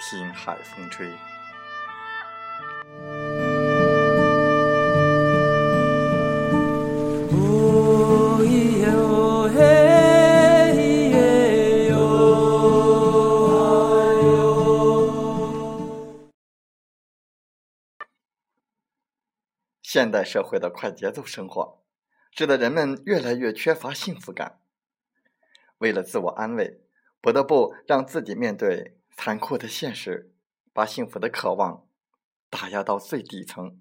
听海风吹。现代社会的快节奏生活，使得人们越来越缺乏幸福感。为了自我安慰，不得不让自己面对。残酷的现实，把幸福的渴望打压到最底层，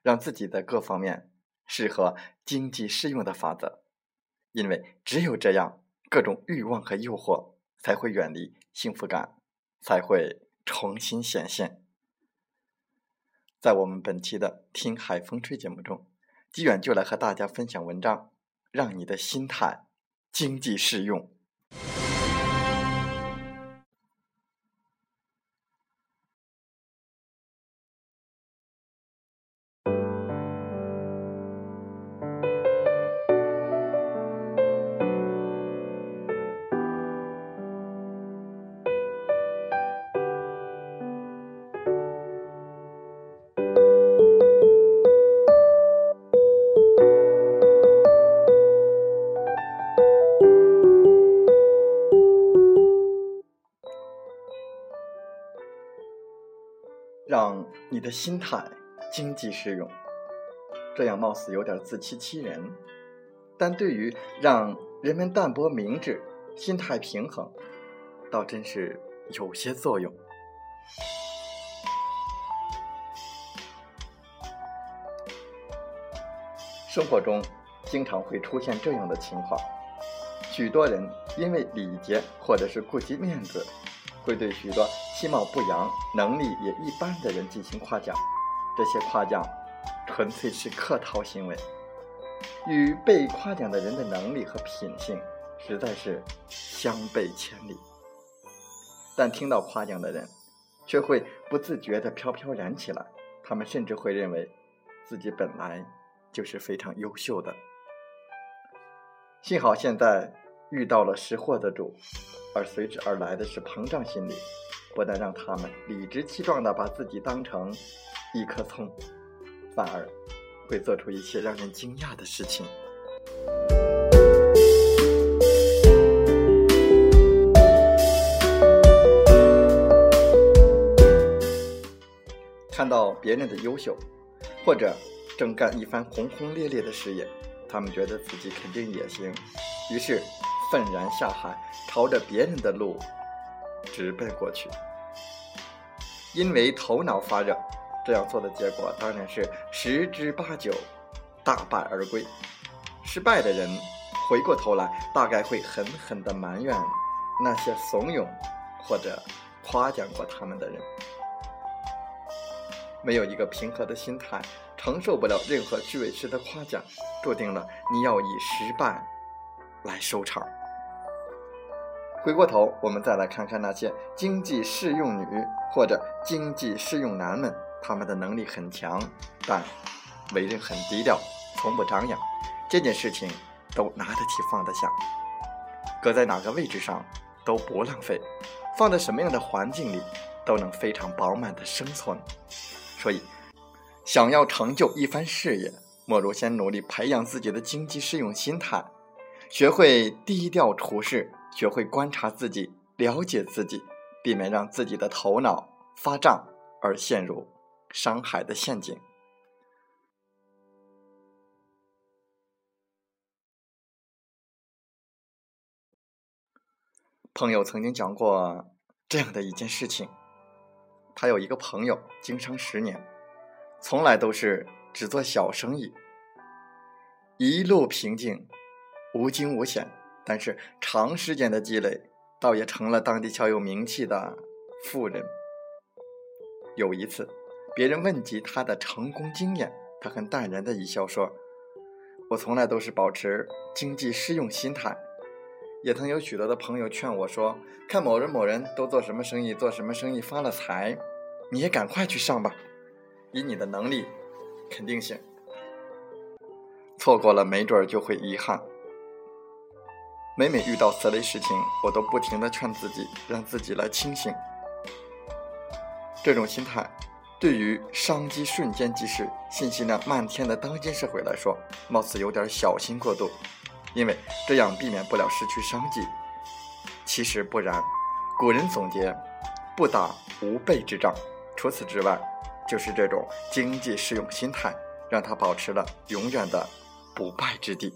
让自己的各方面适合经济适用的法则，因为只有这样，各种欲望和诱惑才会远离，幸福感才会重新显现。在我们本期的《听海风吹》节目中，纪远就来和大家分享文章，让你的心态经济适用。你的心态经济适用，这样貌似有点自欺欺人，但对于让人们淡泊明志、心态平衡，倒真是有些作用。生活中经常会出现这样的情况：许多人因为礼节或者是顾及面子，会对许多。其貌不扬、能力也一般的人进行夸奖，这些夸奖纯粹是客套行为，与被夸奖的人的能力和品性实在是相背千里。但听到夸奖的人，却会不自觉地飘飘然起来，他们甚至会认为自己本来就是非常优秀的。幸好现在遇到了识货的主，而随之而来的是膨胀心理。不但让他们理直气壮地把自己当成一棵葱，反而会做出一些让人惊讶的事情。看到别人的优秀，或者正干一番轰轰烈烈的事业，他们觉得自己肯定也行，于是愤然下海，朝着别人的路。直奔过去，因为头脑发热，这样做的结果当然是十之八九大败而归。失败的人回过头来，大概会狠狠地埋怨那些怂恿或者夸奖过他们的人。没有一个平和的心态，承受不了任何虚伪式的夸奖，注定了你要以失败来收场。回过头，我们再来看看那些经济适用女或者经济适用男们，他们的能力很强，但为人很低调，从不张扬。这件事情都拿得起放得下，搁在哪个位置上都不浪费，放在什么样的环境里都能非常饱满的生存。所以，想要成就一番事业，莫如先努力培养自己的经济适用心态，学会低调处事，学会观察自己，了解自己，避免让自己的头脑发胀而陷入伤害的陷阱。朋友曾经讲过这样的一件事情：他有一个朋友，经商十年，从来都是只做小生意，一路平静，无惊无险。但是长时间的积累，倒也成了当地小有名气的富人。有一次，别人问及他的成功经验，他很淡然的一笑说：“我从来都是保持经济适用心态。”也曾有许多的朋友劝我说：“看某人某人都做什么生意，做什么生意发了财，你也赶快去上吧，以你的能力，肯定行。错过了，没准儿就会遗憾。”每每遇到此类事情，我都不停的劝自己，让自己来清醒。这种心态，对于商机瞬间即逝、信息量漫天的当今社会来说，貌似有点小心过度。因为这样避免不了失去商机，其实不然。古人总结：“不打无备之仗。”除此之外，就是这种经济适用心态，让他保持了永远的不败之地。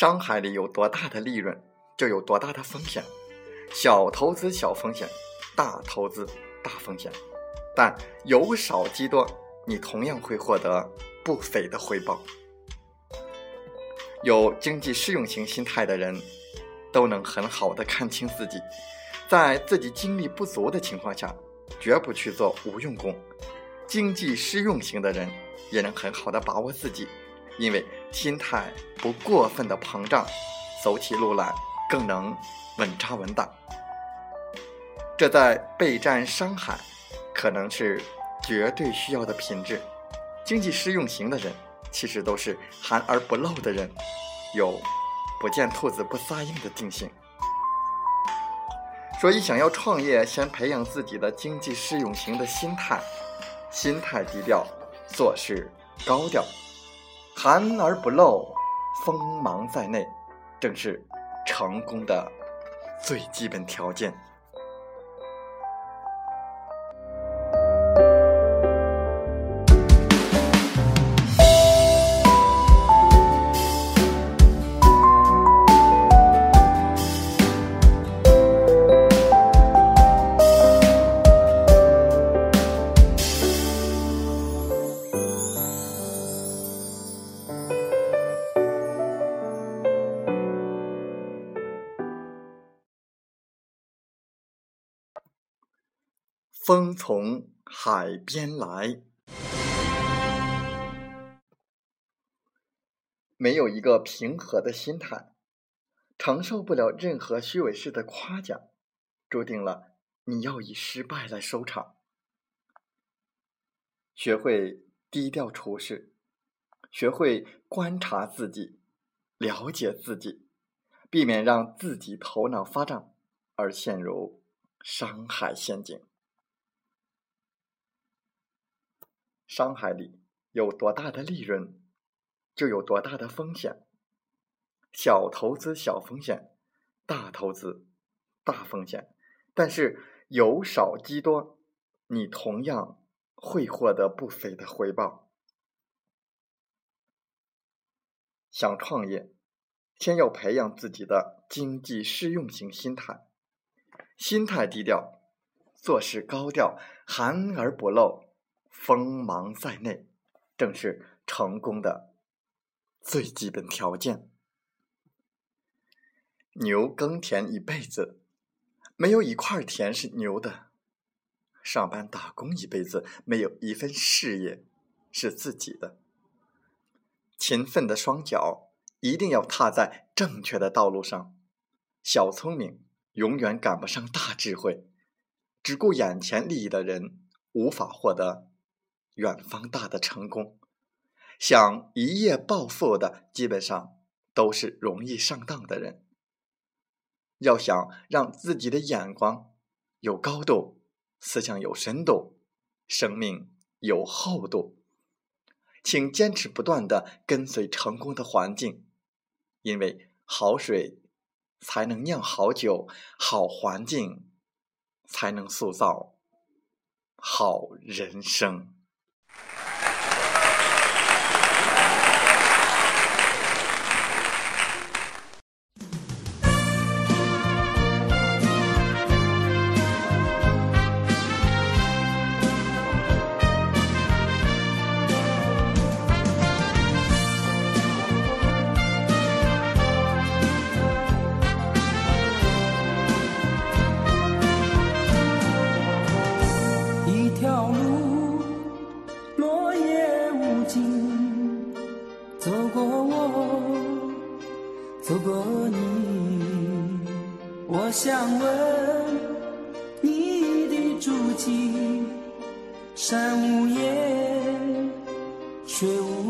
商海里有多大的利润，就有多大的风险。小投资小风险，大投资大风险，但由少积多，你同样会获得不菲的回报。有经济适用型心态的人，都能很好的看清自己，在自己精力不足的情况下，绝不去做无用功。经济适用型的人也能很好的把握自己，因为心态不过分的膨胀，走起路来更能稳扎稳打。这在备战商海，可能是绝对需要的品质。经济适用型的人，其实都是含而不露的人，有不见兔子不撒鹰的定性。所以，想要创业，先培养自己的经济适用型的心态，心态低调，做事高调，含而不露，锋芒在内，正是成功的最基本条件。风从海边来，没有一个平和的心态，承受不了任何虚伪式的夸奖，注定了你要以失败来收场。学会低调处事，学会观察自己，了解自己，避免让自己头脑发胀而陷入伤害陷阱。商海里有多大的利润，就有多大的风险。小投资小风险，大投资大风险。但是有少积多，你同样会获得不菲的回报。想创业，先要培养自己的经济适用型心态，心态低调，做事高调，含而不露。锋芒在内，正是成功的最基本条件。牛耕田一辈子，没有一块田是牛的；上班打工一辈子，没有一份事业是自己的。勤奋的双脚一定要踏在正确的道路上，小聪明永远赶不上大智慧。只顾眼前利益的人，无法获得远方大的成功。想一夜暴富的，基本上都是容易上当的人。要想让自己的眼光有高度，思想有深度，生命有厚度，请坚持不断的跟随成功的环境，因为好水才能酿好酒，好环境才能塑造好人生。山无言，水无